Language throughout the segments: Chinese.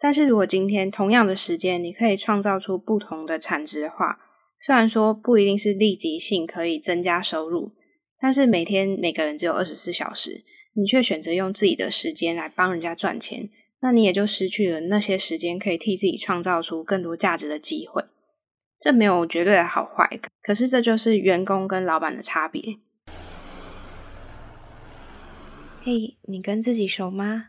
但是如果今天同样的时间，你可以创造出不同的产值的话，虽然说不一定是立即性可以增加收入，但是每天每个人只有二十四小时，你却选择用自己的时间来帮人家赚钱，那你也就失去了那些时间可以替自己创造出更多价值的机会。这没有绝对的好坏，可是这就是员工跟老板的差别。嘿，你跟自己熟吗？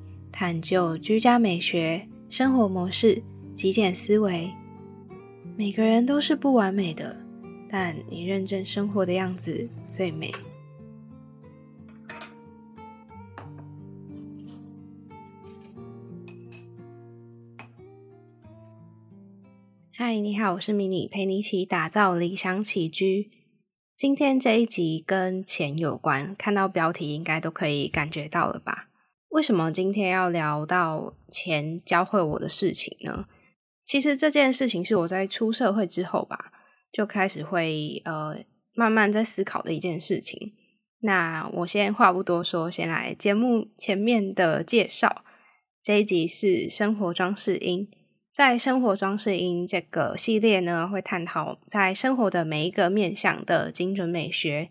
探究居家美学、生活模式、极简思维。每个人都是不完美的，但你认真生活的样子最美。嗨，你好，我是迷你，陪你一起打造理想起居。今天这一集跟钱有关，看到标题应该都可以感觉到了吧？为什么今天要聊到钱教会我的事情呢？其实这件事情是我在出社会之后吧，就开始会呃慢慢在思考的一件事情。那我先话不多说，先来节目前面的介绍。这一集是生活装饰音。在生活装饰音这个系列呢，会探讨在生活的每一个面向的精准美学。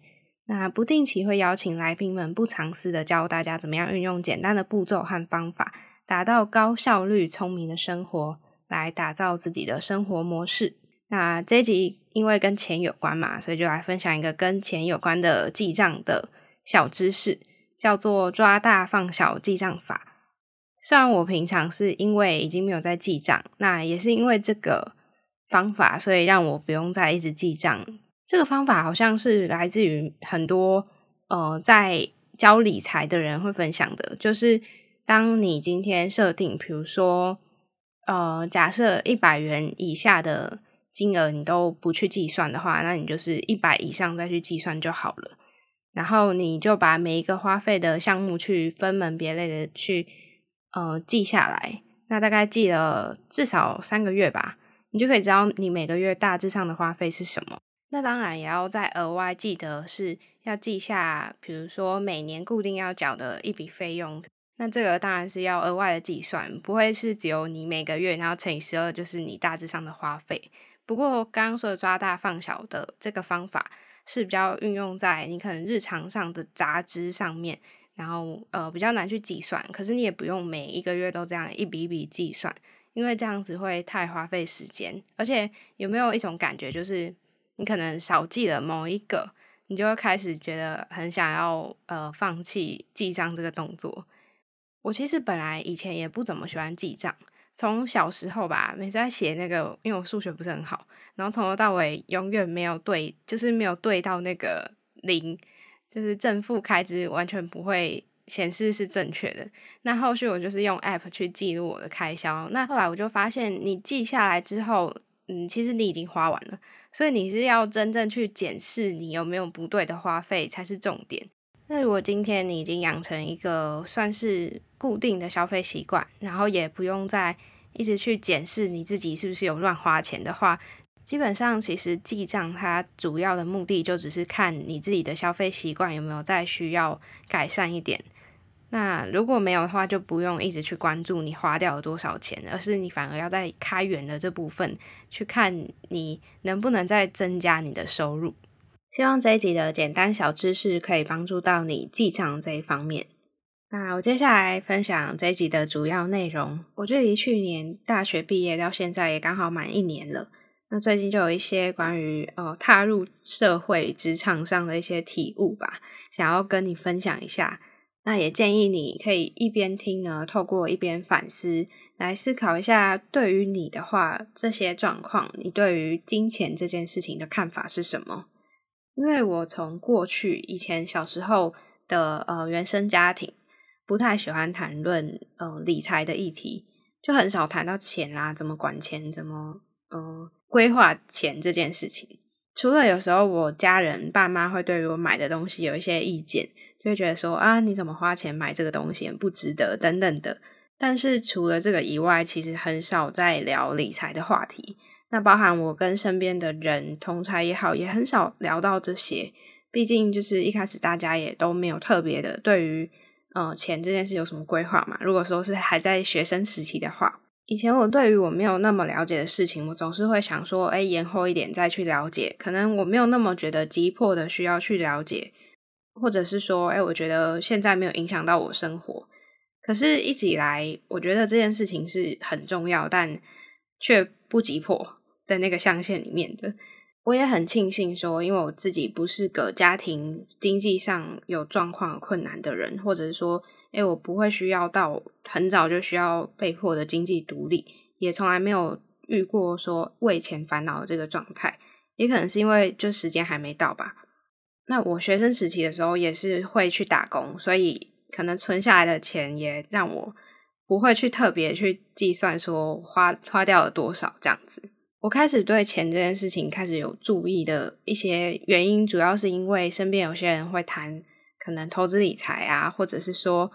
那不定期会邀请来宾们不藏私的教大家怎么样运用简单的步骤和方法，达到高效率、聪明的生活，来打造自己的生活模式。那这集因为跟钱有关嘛，所以就来分享一个跟钱有关的记账的小知识，叫做抓大放小记账法。虽然我平常是因为已经没有在记账，那也是因为这个方法，所以让我不用再一直记账。这个方法好像是来自于很多呃在教理财的人会分享的，就是当你今天设定，比如说呃假设一百元以下的金额你都不去计算的话，那你就是一百以上再去计算就好了。然后你就把每一个花费的项目去分门别类的去。呃，记下来，那大概记了至少三个月吧，你就可以知道你每个月大致上的花费是什么。那当然也要再额外记得是要记下，比如说每年固定要缴的一笔费用。那这个当然是要额外的计算，不会是只有你每个月然后乘以十二就是你大致上的花费。不过刚刚说的抓大放小的这个方法是比较运用在你可能日常上的杂支上面。然后呃比较难去计算，可是你也不用每一个月都这样一笔一笔计算，因为这样子会太花费时间。而且有没有一种感觉，就是你可能少记了某一个，你就会开始觉得很想要呃放弃记账这个动作。我其实本来以前也不怎么喜欢记账，从小时候吧，每次在写那个，因为我数学不是很好，然后从头到尾永远没有对，就是没有对到那个零。就是正负开支完全不会显示是正确的。那后续我就是用 App 去记录我的开销。那后来我就发现，你记下来之后，嗯，其实你已经花完了。所以你是要真正去检视你有没有不对的花费才是重点。那如果今天你已经养成一个算是固定的消费习惯，然后也不用再一直去检视你自己是不是有乱花钱的话。基本上，其实记账它主要的目的就只是看你自己的消费习惯有没有再需要改善一点。那如果没有的话，就不用一直去关注你花掉了多少钱，而是你反而要在开源的这部分去看你能不能再增加你的收入。希望这一集的简单小知识可以帮助到你记账这一方面。那我接下来分享这一集的主要内容。我距离去年大学毕业到现在也刚好满一年了。那最近就有一些关于呃踏入社会职场上的一些体悟吧，想要跟你分享一下。那也建议你可以一边听呢，透过一边反思，来思考一下，对于你的话，这些状况，你对于金钱这件事情的看法是什么？因为我从过去以前小时候的呃原生家庭。不太喜欢谈论呃理财的议题，就很少谈到钱啦，怎么管钱，怎么呃规划钱这件事情。除了有时候我家人爸妈会对于我买的东西有一些意见，就会觉得说啊你怎么花钱买这个东西不值得等等的。但是除了这个以外，其实很少在聊理财的话题。那包含我跟身边的人同财也好，也很少聊到这些。毕竟就是一开始大家也都没有特别的对于呃钱这件事有什么规划嘛。如果说是还在学生时期的话，以前我对于我没有那么了解的事情，我总是会想说，哎，延后一点再去了解。可能我没有那么觉得急迫的需要去了解，或者是说，哎，我觉得现在没有影响到我生活。可是一直以来，我觉得这件事情是很重要，但却不急迫。在那个象限里面的，我也很庆幸说，因为我自己不是个家庭经济上有状况困难的人，或者是说，哎，我不会需要到很早就需要被迫的经济独立，也从来没有遇过说为钱烦恼的这个状态，也可能是因为就时间还没到吧。那我学生时期的时候也是会去打工，所以可能存下来的钱也让我不会去特别去计算说花花掉了多少这样子。我开始对钱这件事情开始有注意的一些原因，主要是因为身边有些人会谈可能投资理财啊，或者是说，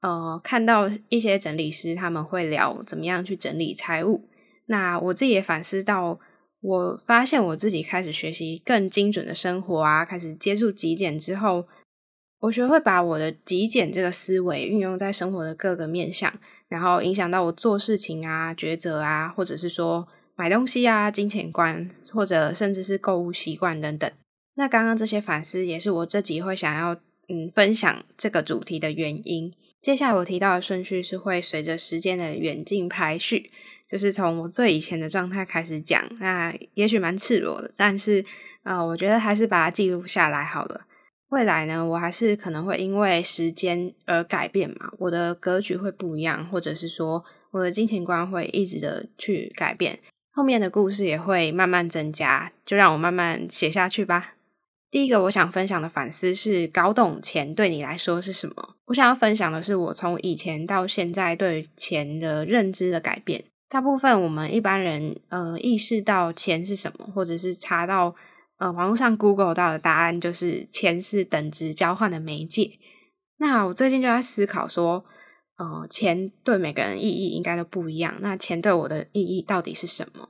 呃，看到一些整理师他们会聊怎么样去整理财务。那我自己也反思到，我发现我自己开始学习更精准的生活啊，开始接触极简之后，我学会把我的极简这个思维运用在生活的各个面向，然后影响到我做事情啊、抉择啊，或者是说。买东西啊，金钱观，或者甚至是购物习惯等等。那刚刚这些反思，也是我这集会想要嗯分享这个主题的原因。接下来我提到的顺序是会随着时间的远近排序，就是从我最以前的状态开始讲。那也许蛮赤裸的，但是呃，我觉得还是把它记录下来好了。未来呢，我还是可能会因为时间而改变嘛，我的格局会不一样，或者是说我的金钱观会一直的去改变。后面的故事也会慢慢增加，就让我慢慢写下去吧。第一个我想分享的反思是：搞懂钱对你来说是什么？我想要分享的是我从以前到现在对钱的认知的改变。大部分我们一般人，呃，意识到钱是什么，或者是查到呃网络上 Google 到的答案，就是钱是等值交换的媒介。那我最近就在思考说。呃，钱对每个人意义应该都不一样。那钱对我的意义到底是什么？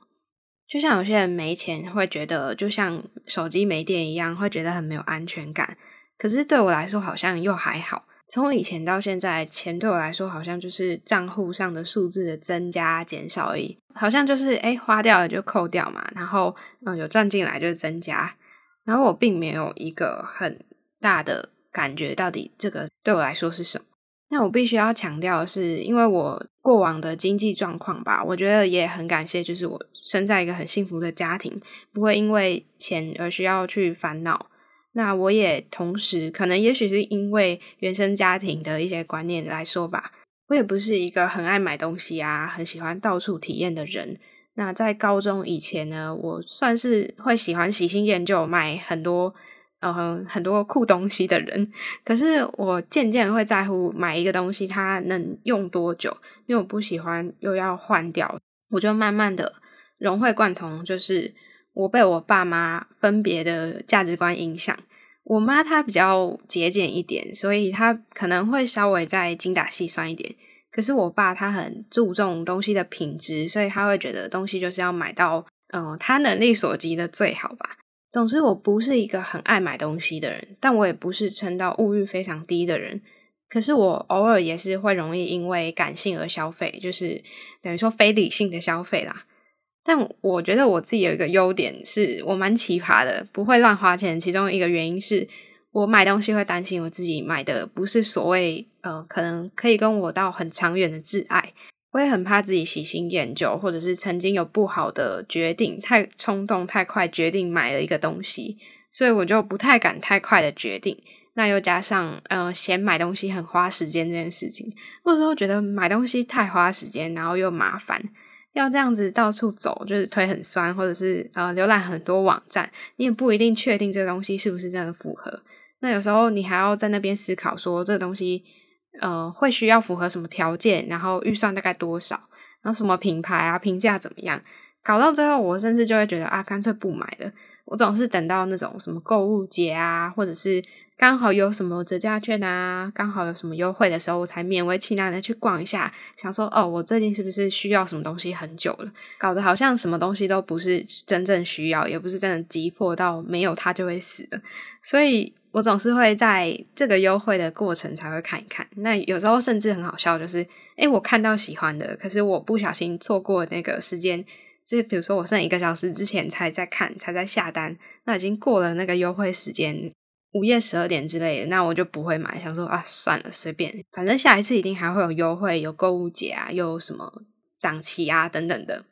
就像有些人没钱会觉得，就像手机没电一样，会觉得很没有安全感。可是对我来说，好像又还好。从以前到现在，钱对我来说好像就是账户上的数字的增加减少而已，好像就是哎花掉了就扣掉嘛，然后嗯有赚进来就是增加，然后我并没有一个很大的感觉，到底这个对我来说是什么。那我必须要强调的是，因为我过往的经济状况吧，我觉得也很感谢，就是我生在一个很幸福的家庭，不会因为钱而需要去烦恼。那我也同时，可能也许是因为原生家庭的一些观念来说吧，我也不是一个很爱买东西啊，很喜欢到处体验的人。那在高中以前呢，我算是会喜欢喜新厌旧，买很多。嗯，很多酷东西的人，可是我渐渐会在乎买一个东西它能用多久，因为我不喜欢又要换掉，我就慢慢的融会贯通。就是我被我爸妈分别的价值观影响，我妈她比较节俭一点，所以她可能会稍微再精打细算一点。可是我爸他很注重东西的品质，所以他会觉得东西就是要买到嗯他能力所及的最好吧。总之，我不是一个很爱买东西的人，但我也不是撑到物欲非常低的人。可是我偶尔也是会容易因为感性而消费，就是等于说非理性的消费啦。但我觉得我自己有一个优点，是我蛮奇葩的，不会乱花钱。其中一个原因是我买东西会担心我自己买的不是所谓呃，可能可以跟我到很长远的挚爱。我也很怕自己喜新厌旧，或者是曾经有不好的决定，太冲动、太快决定买了一个东西，所以我就不太敢太快的决定。那又加上，呃，嫌买东西很花时间这件事情，或者说觉得买东西太花时间，然后又麻烦，要这样子到处走，就是腿很酸，或者是呃浏览很多网站，你也不一定确定这个东西是不是真的符合。那有时候你还要在那边思考说，这个东西。呃，会需要符合什么条件，然后预算大概多少，然后什么品牌啊，评价怎么样，搞到最后，我甚至就会觉得啊，干脆不买了。我总是等到那种什么购物节啊，或者是。刚好有什么折价券啊，刚好有什么优惠的时候，我才勉为其难的去逛一下，想说哦，我最近是不是需要什么东西很久了？搞得好像什么东西都不是真正需要，也不是真的急迫到没有它就会死的。所以我总是会在这个优惠的过程才会看一看。那有时候甚至很好笑，就是诶我看到喜欢的，可是我不小心错过那个时间，就是比如说我剩一个小时之前才在看，才在下单，那已经过了那个优惠时间。午夜十二点之类的，那我就不会买。想说啊，算了，随便，反正下一次一定还会有优惠，有购物节啊，又什么档期啊等等的。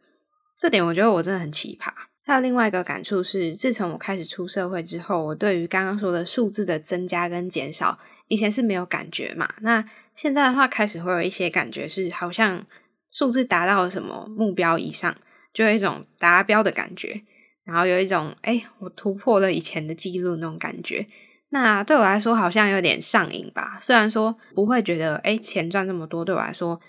这点我觉得我真的很奇葩。还有另外一个感触是，自从我开始出社会之后，我对于刚刚说的数字的增加跟减少，以前是没有感觉嘛。那现在的话，开始会有一些感觉，是好像数字达到了什么目标以上，就有一种达标的感觉，然后有一种哎，我突破了以前的记录那种感觉。那对我来说好像有点上瘾吧。虽然说不会觉得，哎，钱赚这么多对我来说，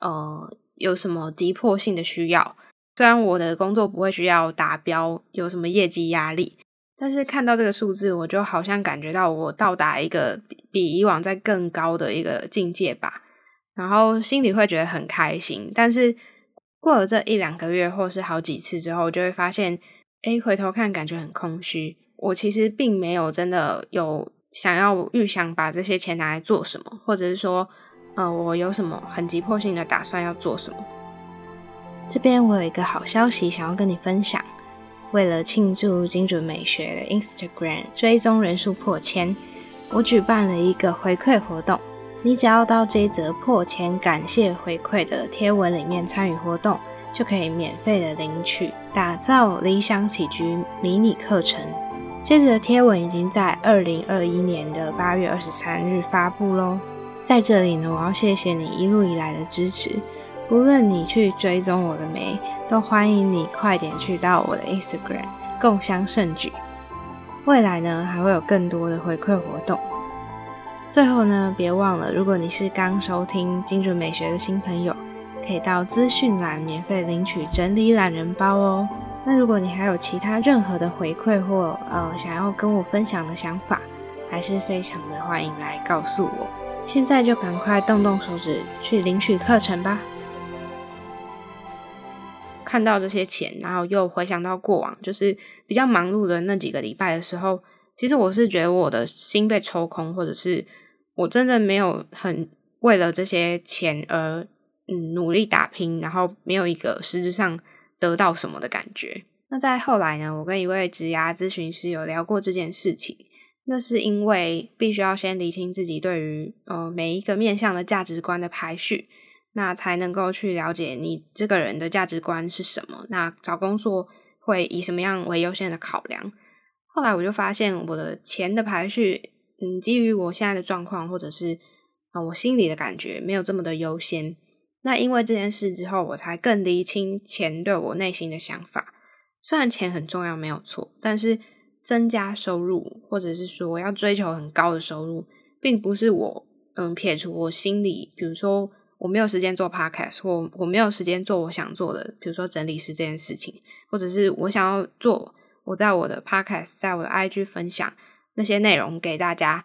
呃，有什么急迫性的需要。虽然我的工作不会需要达标，有什么业绩压力，但是看到这个数字，我就好像感觉到我到达一个比比以往在更高的一个境界吧。然后心里会觉得很开心。但是过了这一两个月，或是好几次之后，就会发现，哎，回头看感觉很空虚。我其实并没有真的有想要预想把这些钱拿来做什么，或者是说，呃，我有什么很急迫性的打算要做什么。这边我有一个好消息想要跟你分享，为了庆祝精准美学的 Instagram 追踪人数破千，我举办了一个回馈活动。你只要到这一则破千感谢回馈的贴文里面参与活动，就可以免费的领取打造理想起居迷你课程。接着的贴文已经在二零二一年的八月二十三日发布喽。在这里呢，我要谢谢你一路以来的支持。无论你去追踪我的没，都欢迎你快点去到我的 Instagram 共襄盛举。未来呢，还会有更多的回馈活动。最后呢，别忘了，如果你是刚收听精准美学的新朋友，可以到资讯栏免费领取整理懒人包哦。那如果你还有其他任何的回馈或呃想要跟我分享的想法，还是非常的欢迎来告诉我。现在就赶快动动手指去领取课程吧。看到这些钱，然后又回想到过往，就是比较忙碌的那几个礼拜的时候，其实我是觉得我的心被抽空，或者是我真的没有很为了这些钱而嗯努力打拼，然后没有一个实质上。得到什么的感觉？那在后来呢？我跟一位职涯咨询师有聊过这件事情。那是因为必须要先理清自己对于呃每一个面向的价值观的排序，那才能够去了解你这个人的价值观是什么。那找工作会以什么样为优先的考量？后来我就发现我的钱的排序，嗯，基于我现在的状况或者是啊我心里的感觉，没有这么的优先。那因为这件事之后，我才更理清钱对我内心的想法。虽然钱很重要，没有错，但是增加收入，或者是说我要追求很高的收入，并不是我嗯撇除我心里，比如说我没有时间做 podcast，或我没有时间做我想做的，比如说整理师这件事情，或者是我想要做我在我的 podcast，在我的 IG 分享那些内容给大家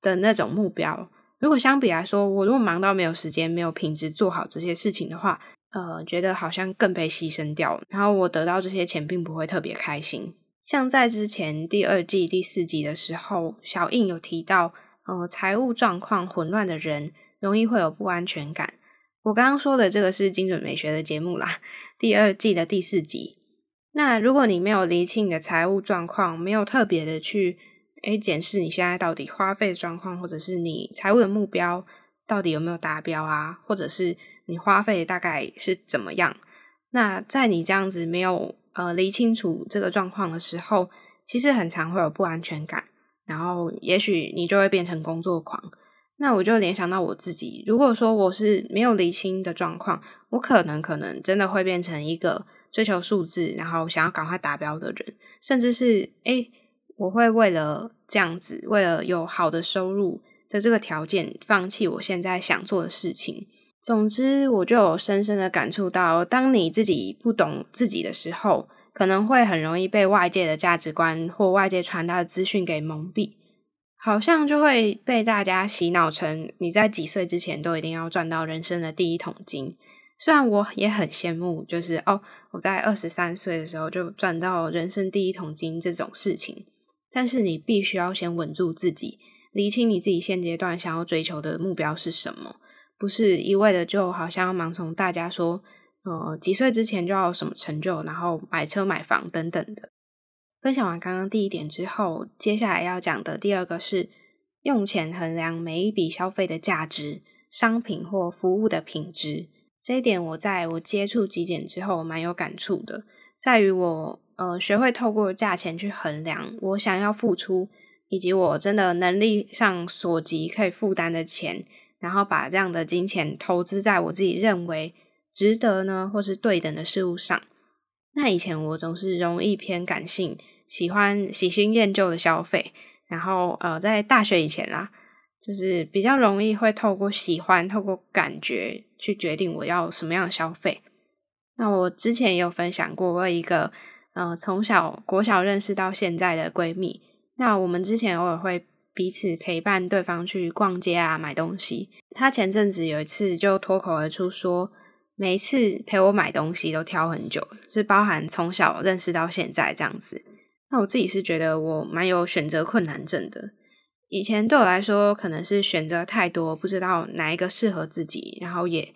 的那种目标。如果相比来说，我如果忙到没有时间、没有品质做好这些事情的话，呃，觉得好像更被牺牲掉了。然后我得到这些钱，并不会特别开心。像在之前第二季第四集的时候，小印有提到，呃，财务状况混乱的人容易会有不安全感。我刚刚说的这个是精准美学的节目啦，第二季的第四集。那如果你没有理清你的财务状况，没有特别的去。诶，检视你现在到底花费的状况，或者是你财务的目标到底有没有达标啊？或者是你花费大概是怎么样？那在你这样子没有呃理清楚这个状况的时候，其实很常会有不安全感，然后也许你就会变成工作狂。那我就联想到我自己，如果说我是没有理清的状况，我可能可能真的会变成一个追求数字，然后想要赶快达标的人，甚至是诶。我会为了这样子，为了有好的收入，的这个条件，放弃我现在想做的事情。总之，我就有深深的感触到，当你自己不懂自己的时候，可能会很容易被外界的价值观或外界传达的资讯给蒙蔽，好像就会被大家洗脑成你在几岁之前都一定要赚到人生的第一桶金。虽然我也很羡慕，就是哦，我在二十三岁的时候就赚到人生第一桶金这种事情，但是你必须要先稳住自己，理清你自己现阶段想要追求的目标是什么。不是一味的，就好像盲从大家说，呃，几岁之前就要有什么成就，然后买车买房等等的。分享完刚刚第一点之后，接下来要讲的第二个是用钱衡量每一笔消费的价值，商品或服务的品质。这一点我在我接触极简之后蛮有感触的，在于我呃学会透过价钱去衡量我想要付出，以及我真的能力上所及可以负担的钱。然后把这样的金钱投资在我自己认为值得呢，或是对等的事物上。那以前我总是容易偏感性，喜欢喜新厌旧的消费。然后呃，在大学以前啦，就是比较容易会透过喜欢、透过感觉去决定我要什么样的消费。那我之前也有分享过，我有一个呃从小国小认识到现在的闺蜜。那我们之前偶尔会。彼此陪伴对方去逛街啊，买东西。她前阵子有一次就脱口而出说，每一次陪我买东西都挑很久，是包含从小认识到现在这样子。那我自己是觉得我蛮有选择困难症的。以前对我来说，可能是选择太多，不知道哪一个适合自己，然后也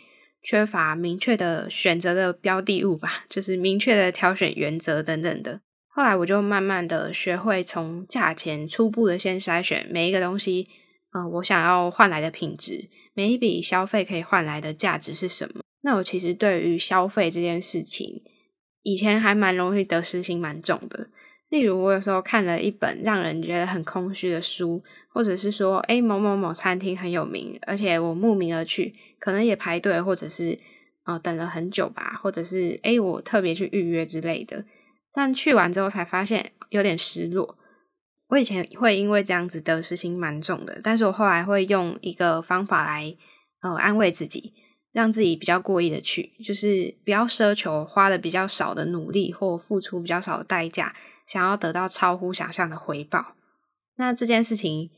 缺乏明确的选择的标的物吧，就是明确的挑选原则等等的。后来我就慢慢的学会从价钱初步的先筛选每一个东西，呃，我想要换来的品质，每一笔消费可以换来的价值是什么？那我其实对于消费这件事情，以前还蛮容易得失心蛮重的。例如我有时候看了一本让人觉得很空虚的书，或者是说，诶某某某餐厅很有名，而且我慕名而去，可能也排队，或者是呃等了很久吧，或者是诶我特别去预约之类的。但去完之后才发现有点失落。我以前会因为这样子得失心蛮重的，但是我后来会用一个方法来呃安慰自己，让自己比较过意的去，就是不要奢求花的比较少的努力或付出比较少的代价，想要得到超乎想象的回报。那这件事情，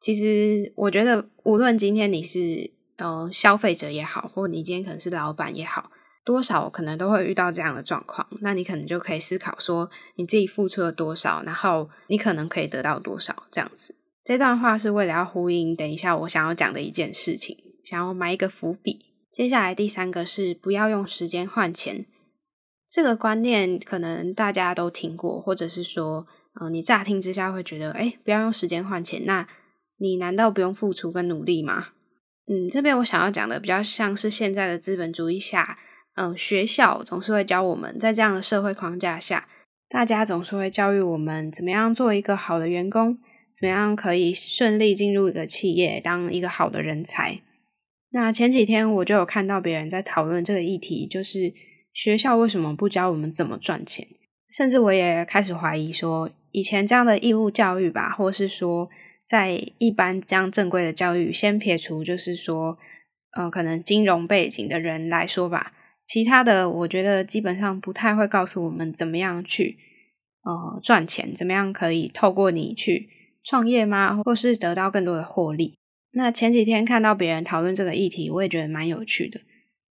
其实我觉得无论今天你是呃消费者也好，或你今天可能是老板也好。多少可能都会遇到这样的状况，那你可能就可以思考说，你自己付出了多少，然后你可能可以得到多少这样子。这段话是为了要呼应等一下我想要讲的一件事情，想要埋一个伏笔。接下来第三个是不要用时间换钱，这个观念可能大家都听过，或者是说，呃，你乍听之下会觉得，哎，不要用时间换钱，那你难道不用付出跟努力吗？嗯，这边我想要讲的比较像是现在的资本主义下。嗯，学校总是会教我们，在这样的社会框架下，大家总是会教育我们怎么样做一个好的员工，怎么样可以顺利进入一个企业，当一个好的人才。那前几天我就有看到别人在讨论这个议题，就是学校为什么不教我们怎么赚钱？甚至我也开始怀疑说，以前这样的义务教育吧，或是说在一般这样正规的教育，先撇除就是说，呃，可能金融背景的人来说吧。其他的，我觉得基本上不太会告诉我们怎么样去呃赚钱，怎么样可以透过你去创业吗？或是得到更多的获利？那前几天看到别人讨论这个议题，我也觉得蛮有趣的。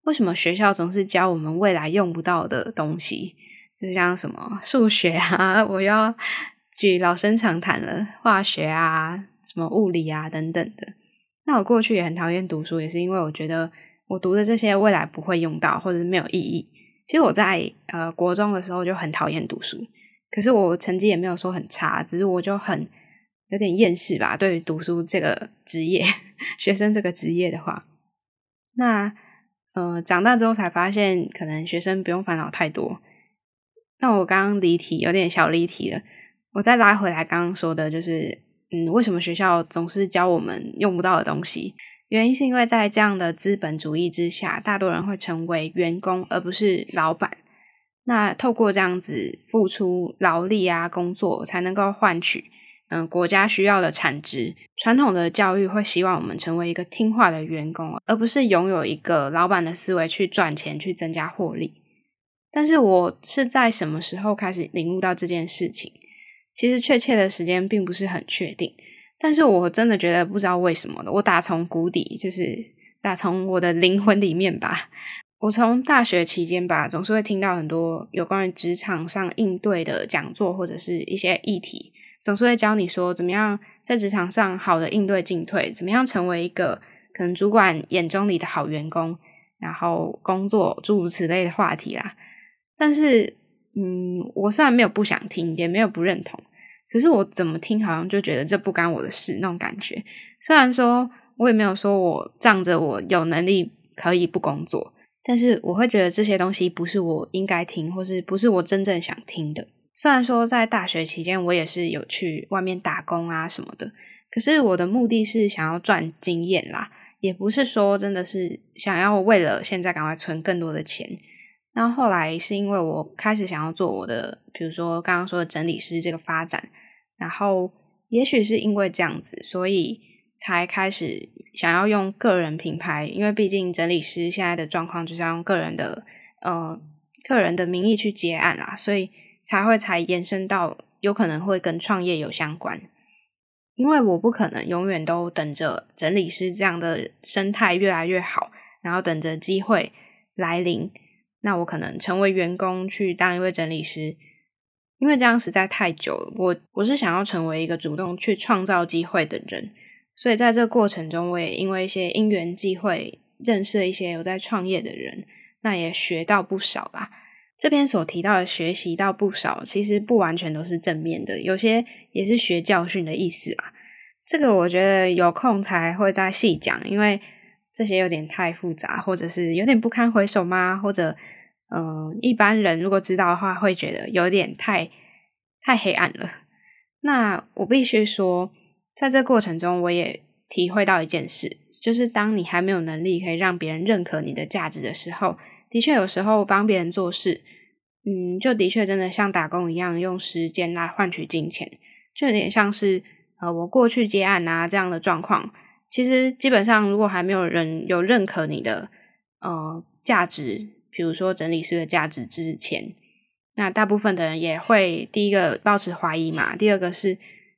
为什么学校总是教我们未来用不到的东西？就像什么数学啊，我要举老生常谈了，化学啊，什么物理啊等等的。那我过去也很讨厌读书，也是因为我觉得。我读的这些未来不会用到，或者是没有意义。其实我在呃国中的时候就很讨厌读书，可是我成绩也没有说很差，只是我就很有点厌世吧。对于读书这个职业，学生这个职业的话，那呃长大之后才发现，可能学生不用烦恼太多。那我刚刚离题，有点小离题了。我再拉回来，刚刚说的就是，嗯，为什么学校总是教我们用不到的东西？原因是因为在这样的资本主义之下，大多人会成为员工而不是老板。那透过这样子付出劳力啊，工作才能够换取嗯国家需要的产值。传统的教育会希望我们成为一个听话的员工，而不是拥有一个老板的思维去赚钱、去增加获利。但是我是在什么时候开始领悟到这件事情？其实确切的时间并不是很确定，但是我真的觉得不知道为什么的，我打从谷底，就是打从我的灵魂里面吧。我从大学期间吧，总是会听到很多有关于职场上应对的讲座或者是一些议题，总是会教你说怎么样在职场上好的应对进退，怎么样成为一个可能主管眼中里的好员工，然后工作诸如此类的话题啦。但是，嗯，我虽然没有不想听，也没有不认同，可是我怎么听，好像就觉得这不干我的事那种感觉。虽然说我也没有说我仗着我有能力可以不工作，但是我会觉得这些东西不是我应该听，或是不是我真正想听的。虽然说在大学期间我也是有去外面打工啊什么的，可是我的目的是想要赚经验啦，也不是说真的是想要为了现在赶快存更多的钱。那后来是因为我开始想要做我的，比如说刚刚说的整理师这个发展，然后也许是因为这样子，所以才开始想要用个人品牌，因为毕竟整理师现在的状况就是要用个人的呃个人的名义去接案啦，所以才会才延伸到有可能会跟创业有相关，因为我不可能永远都等着整理师这样的生态越来越好，然后等着机会来临。那我可能成为员工去当一位整理师，因为这样实在太久了。我我是想要成为一个主动去创造机会的人，所以在这个过程中，我也因为一些因缘际会认识了一些有在创业的人，那也学到不少啦。这边所提到的学习到不少，其实不完全都是正面的，有些也是学教训的意思啦。这个我觉得有空才会再细讲，因为。这些有点太复杂，或者是有点不堪回首吗？或者，嗯，一般人如果知道的话，会觉得有点太太黑暗了。那我必须说，在这过程中，我也体会到一件事，就是当你还没有能力可以让别人认可你的价值的时候，的确有时候帮别人做事，嗯，就的确真的像打工一样，用时间来换取金钱，就有点像是呃，我过去接案啊这样的状况。其实基本上，如果还没有人有认可你的呃价值，比如说整理师的价值之前，那大部分的人也会第一个保持怀疑嘛。第二个是，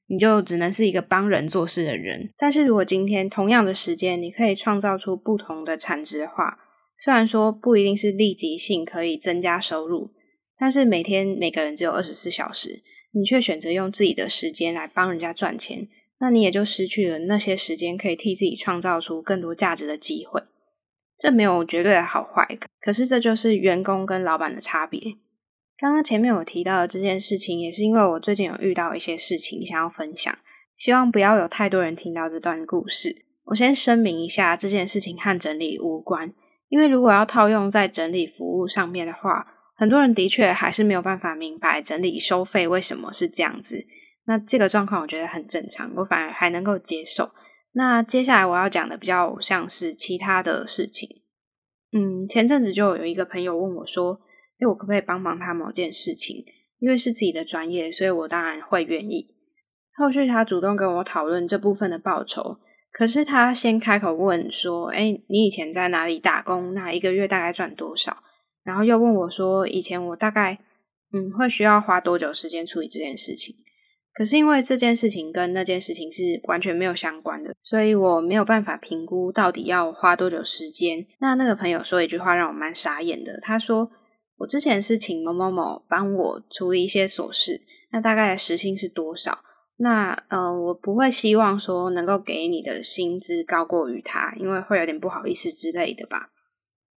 你就只能是一个帮人做事的人。但是如果今天同样的时间，你可以创造出不同的产值的话，虽然说不一定是立即性可以增加收入，但是每天每个人只有二十四小时，你却选择用自己的时间来帮人家赚钱。那你也就失去了那些时间可以替自己创造出更多价值的机会。这没有绝对的好坏，可是这就是员工跟老板的差别。刚刚前面我提到的这件事情，也是因为我最近有遇到一些事情想要分享，希望不要有太多人听到这段故事。我先声明一下，这件事情和整理无关，因为如果要套用在整理服务上面的话，很多人的确还是没有办法明白整理收费为什么是这样子。那这个状况我觉得很正常，我反而还能够接受。那接下来我要讲的比较像是其他的事情。嗯，前阵子就有一个朋友问我说：“诶，我可不可以帮忙他某件事情？因为是自己的专业，所以我当然会愿意。”后续他主动跟我讨论这部分的报酬，可是他先开口问说：“诶，你以前在哪里打工？那一个月大概赚多少？”然后又问我说：“以前我大概嗯会需要花多久时间处理这件事情？”可是因为这件事情跟那件事情是完全没有相关的，所以我没有办法评估到底要花多久时间。那那个朋友说一句话让我蛮傻眼的，他说：“我之前是请某某某帮我处理一些琐事，那大概的时薪是多少？那呃，我不会希望说能够给你的薪资高过于他，因为会有点不好意思之类的吧。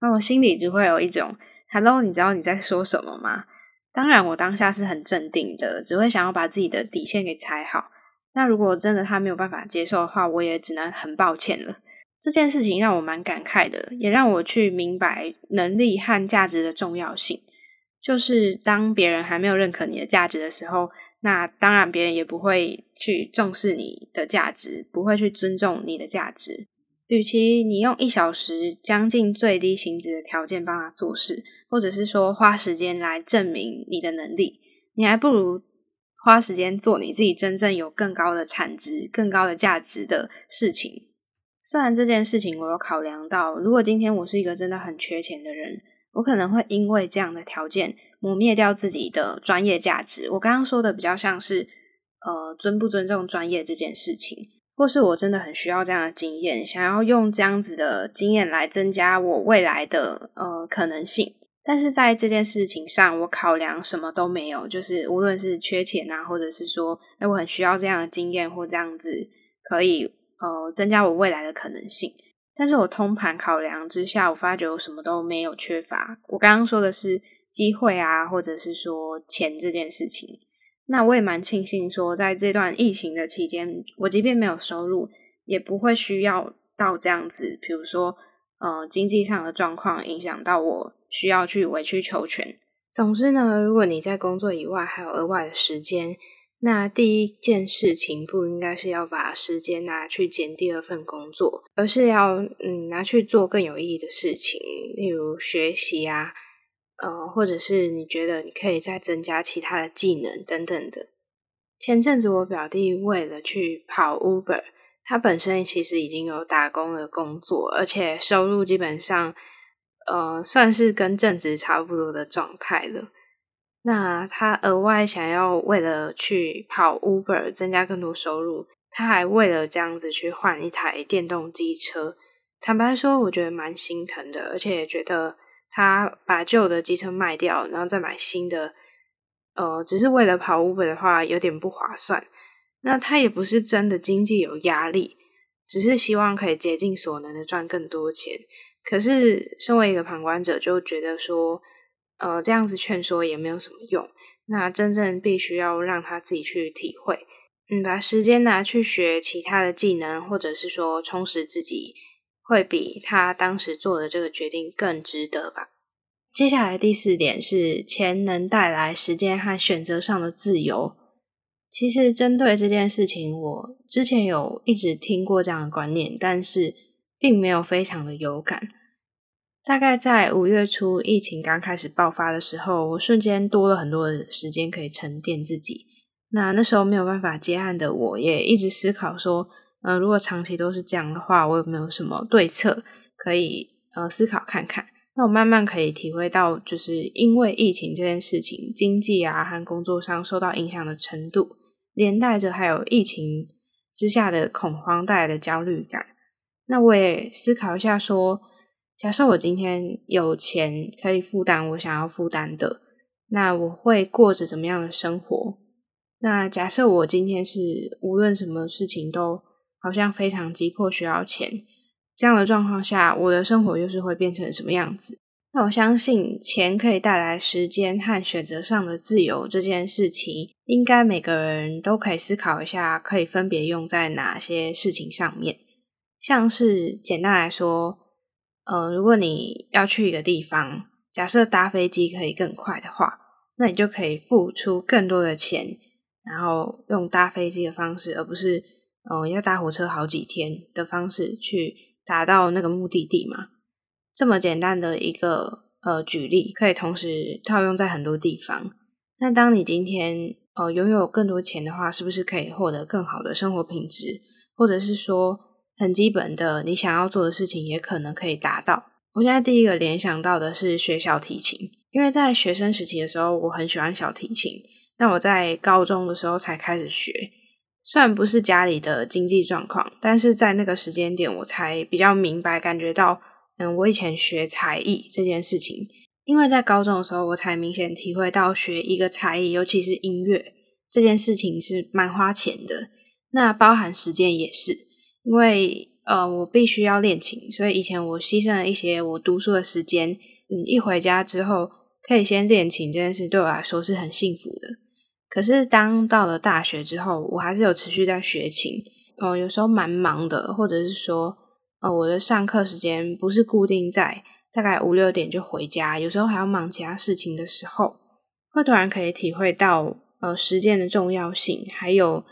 那我心里就会有一种，Hello，你知道你在说什么吗？”当然，我当下是很镇定的，只会想要把自己的底线给踩好。那如果真的他没有办法接受的话，我也只能很抱歉了。这件事情让我蛮感慨的，也让我去明白能力和价值的重要性。就是当别人还没有认可你的价值的时候，那当然别人也不会去重视你的价值，不会去尊重你的价值。与其你用一小时将近最低薪资的条件帮他做事，或者是说花时间来证明你的能力，你还不如花时间做你自己真正有更高的产值、更高的价值的事情。虽然这件事情我有考量到，如果今天我是一个真的很缺钱的人，我可能会因为这样的条件磨灭掉自己的专业价值。我刚刚说的比较像是，呃，尊不尊重专业这件事情，或是我真的很需要这样的经验，想要用这样子的经验来增加我未来的呃可能性。但是在这件事情上，我考量什么都没有，就是无论是缺钱啊，或者是说，哎，我很需要这样的经验或这样子可以。呃，增加我未来的可能性。但是我通盘考量之下，我发觉我什么都没有缺乏。我刚刚说的是机会啊，或者是说钱这件事情。那我也蛮庆幸说，在这段疫情的期间，我即便没有收入，也不会需要到这样子。比如说，呃，经济上的状况影响到我需要去委曲求全。总之呢，如果你在工作以外还有额外的时间。那第一件事情不应该是要把时间拿去捡第二份工作，而是要嗯拿去做更有意义的事情，例如学习啊，呃，或者是你觉得你可以再增加其他的技能等等的。前阵子我表弟为了去跑 Uber，他本身其实已经有打工的工作，而且收入基本上呃算是跟正职差不多的状态了。那他额外想要为了去跑 Uber 增加更多收入，他还为了这样子去换一台电动机车。坦白说，我觉得蛮心疼的，而且也觉得他把旧的机车卖掉，然后再买新的，呃，只是为了跑 Uber 的话，有点不划算。那他也不是真的经济有压力，只是希望可以竭尽所能的赚更多钱。可是，身为一个旁观者，就觉得说。呃，这样子劝说也没有什么用。那真正必须要让他自己去体会，嗯，把时间拿去学其他的技能，或者是说充实自己，会比他当时做的这个决定更值得吧。接下来第四点是钱能带来时间和选择上的自由。其实针对这件事情，我之前有一直听过这样的观念，但是并没有非常的有感。大概在五月初疫情刚开始爆发的时候，我瞬间多了很多的时间可以沉淀自己。那那时候没有办法接案的我，也一直思考说，呃，如果长期都是这样的话，我有没有什么对策可以呃思考看看？那我慢慢可以体会到，就是因为疫情这件事情，经济啊和工作上受到影响的程度，连带着还有疫情之下的恐慌带来的焦虑感。那我也思考一下说。假设我今天有钱可以负担我想要负担的，那我会过着怎么样的生活？那假设我今天是无论什么事情都好像非常急迫需要钱，这样的状况下，我的生活又是会变成什么样子？那我相信钱可以带来时间和选择上的自由这件事情，应该每个人都可以思考一下，可以分别用在哪些事情上面。像是简单来说。呃，如果你要去一个地方，假设搭飞机可以更快的话，那你就可以付出更多的钱，然后用搭飞机的方式，而不是嗯要搭火车好几天的方式去达到那个目的地嘛。这么简单的一个呃举例，可以同时套用在很多地方。那当你今天呃拥有更多钱的话，是不是可以获得更好的生活品质，或者是说？很基本的，你想要做的事情也可能可以达到。我现在第一个联想到的是学小提琴，因为在学生时期的时候，我很喜欢小提琴。那我在高中的时候才开始学，虽然不是家里的经济状况，但是在那个时间点，我才比较明白感觉到，嗯，我以前学才艺这件事情，因为在高中的时候，我才明显体会到学一个才艺，尤其是音乐这件事情是蛮花钱的，那包含时间也是。因为呃，我必须要练琴，所以以前我牺牲了一些我读书的时间。嗯，一回家之后可以先练琴这件事，对我来说是很幸福的。可是当到了大学之后，我还是有持续在学琴。哦，有时候蛮忙的，或者是说，呃，我的上课时间不是固定在大概五六点就回家，有时候还要忙其他事情的时候，会突然可以体会到呃时间的重要性，还有。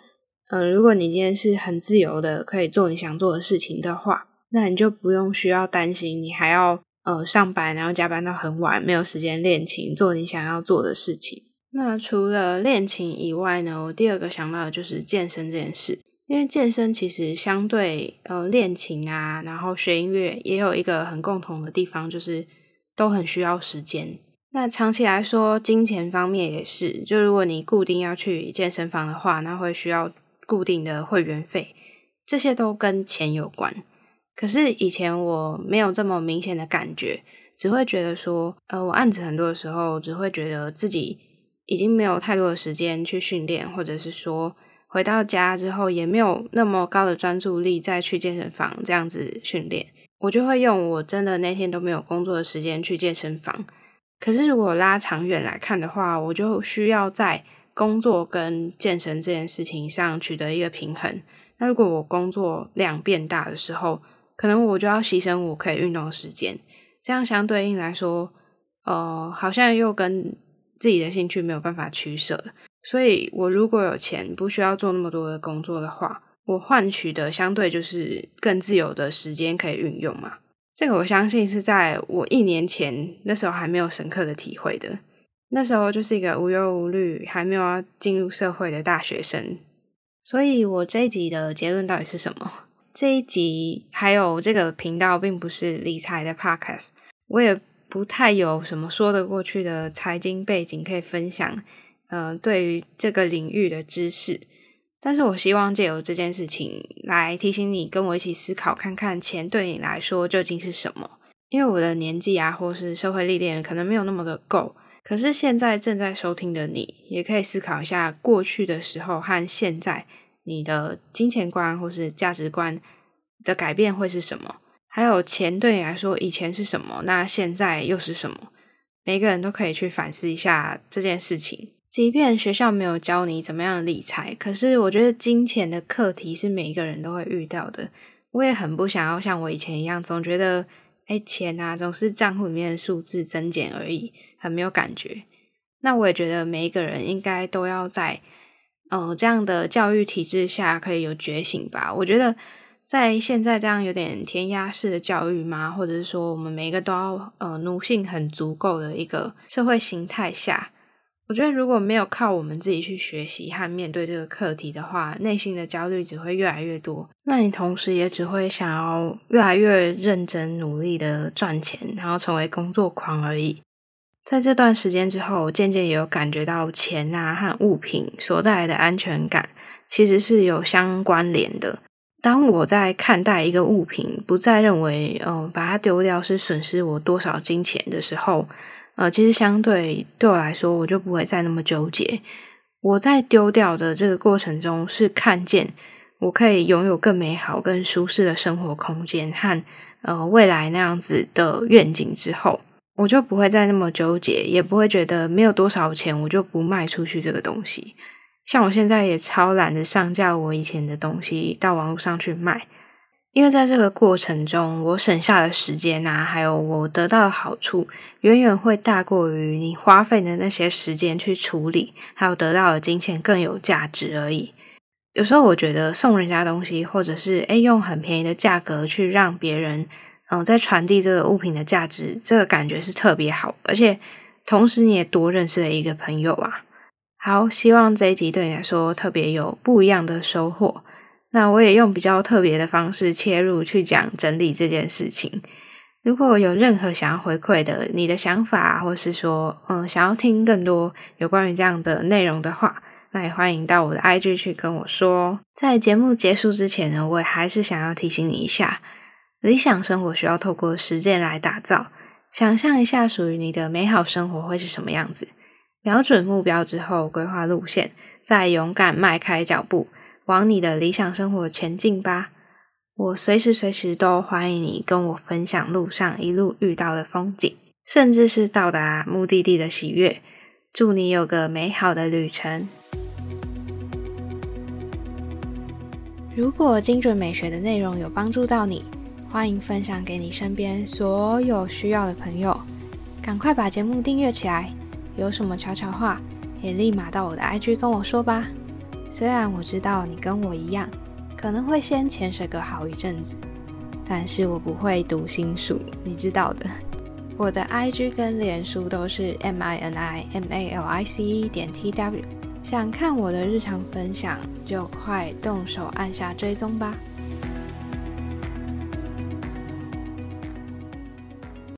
嗯，如果你今天是很自由的，可以做你想做的事情的话，那你就不用需要担心你还要呃上班，然后加班到很晚，没有时间练琴，做你想要做的事情。那除了恋情以外呢，我第二个想到的就是健身这件事。因为健身其实相对呃恋情啊，然后学音乐也有一个很共同的地方，就是都很需要时间。那长期来说，金钱方面也是，就如果你固定要去健身房的话，那会需要固定的会员费，这些都跟钱有关。可是以前我没有这么明显的感觉，只会觉得说，呃，我案子很多的时候，只会觉得自己已经没有太多的时间去训练，或者是说。回到家之后，也没有那么高的专注力再去健身房这样子训练，我就会用我真的那天都没有工作的时间去健身房。可是如果拉长远来看的话，我就需要在工作跟健身这件事情上取得一个平衡。那如果我工作量变大的时候，可能我就要牺牲我可以运动的时间，这样相对应来说，呃，好像又跟自己的兴趣没有办法取舍。所以，我如果有钱，不需要做那么多的工作的话，我换取的相对就是更自由的时间可以运用嘛。这个我相信是在我一年前那时候还没有深刻的体会的。那时候就是一个无忧无虑、还没有要进入社会的大学生。所以，我这一集的结论到底是什么？这一集还有这个频道并不是理财的 podcast，我也不太有什么说得过去的财经背景可以分享。嗯，对于这个领域的知识，但是我希望借由这件事情来提醒你，跟我一起思考，看看钱对你来说究竟是什么。因为我的年纪啊，或是社会历练可能没有那么的够，可是现在正在收听的你，也可以思考一下过去的时候和现在你的金钱观或是价值观的改变会是什么？还有钱对你来说以前是什么，那现在又是什么？每个人都可以去反思一下这件事情。即便学校没有教你怎么样理财，可是我觉得金钱的课题是每一个人都会遇到的。我也很不想要像我以前一样，总觉得哎钱啊总是账户里面的数字增减而已，很没有感觉。那我也觉得每一个人应该都要在嗯这样的教育体制下可以有觉醒吧。我觉得在现在这样有点填鸭式的教育吗，或者是说我们每一个都要呃奴性很足够的一个社会形态下。我觉得如果没有靠我们自己去学习和面对这个课题的话，内心的焦虑只会越来越多。那你同时也只会想要越来越认真努力的赚钱，然后成为工作狂而已。在这段时间之后，我渐渐也有感觉到钱啊和物品所带来的安全感其实是有相关联的。当我在看待一个物品，不再认为嗯把它丢掉是损失我多少金钱的时候。呃，其实相对对我来说，我就不会再那么纠结。我在丢掉的这个过程中，是看见我可以拥有更美好、更舒适的生活空间和呃未来那样子的愿景之后，我就不会再那么纠结，也不会觉得没有多少钱我就不卖出去这个东西。像我现在也超懒得上架我以前的东西到网络上去卖。因为在这个过程中，我省下的时间啊，还有我得到的好处，远远会大过于你花费的那些时间去处理，还有得到的金钱更有价值而已。有时候我觉得送人家东西，或者是诶用很便宜的价格去让别人，嗯，在传递这个物品的价值，这个感觉是特别好，而且同时你也多认识了一个朋友啊。好，希望这一集对你来说特别有不一样的收获。那我也用比较特别的方式切入去讲整理这件事情。如果有任何想要回馈的你的想法，或是说嗯想要听更多有关于这样的内容的话，那也欢迎到我的 IG 去跟我说。在节目结束之前呢，我也还是想要提醒你一下：理想生活需要透过实践来打造。想象一下属于你的美好生活会是什么样子？瞄准目标之后，规划路线，再勇敢迈开脚步。往你的理想生活前进吧！我随时随时都欢迎你跟我分享路上一路遇到的风景，甚至是到达目的地的喜悦。祝你有个美好的旅程！如果精准美学的内容有帮助到你，欢迎分享给你身边所有需要的朋友。赶快把节目订阅起来！有什么悄悄话，也立马到我的 IG 跟我说吧。虽然我知道你跟我一样，可能会先潜水个好一阵子，但是我不会读心术，你知道的。我的 IG 跟脸书都是 M I N I M A L I C E 点 T W。想看我的日常分享，就快动手按下追踪吧。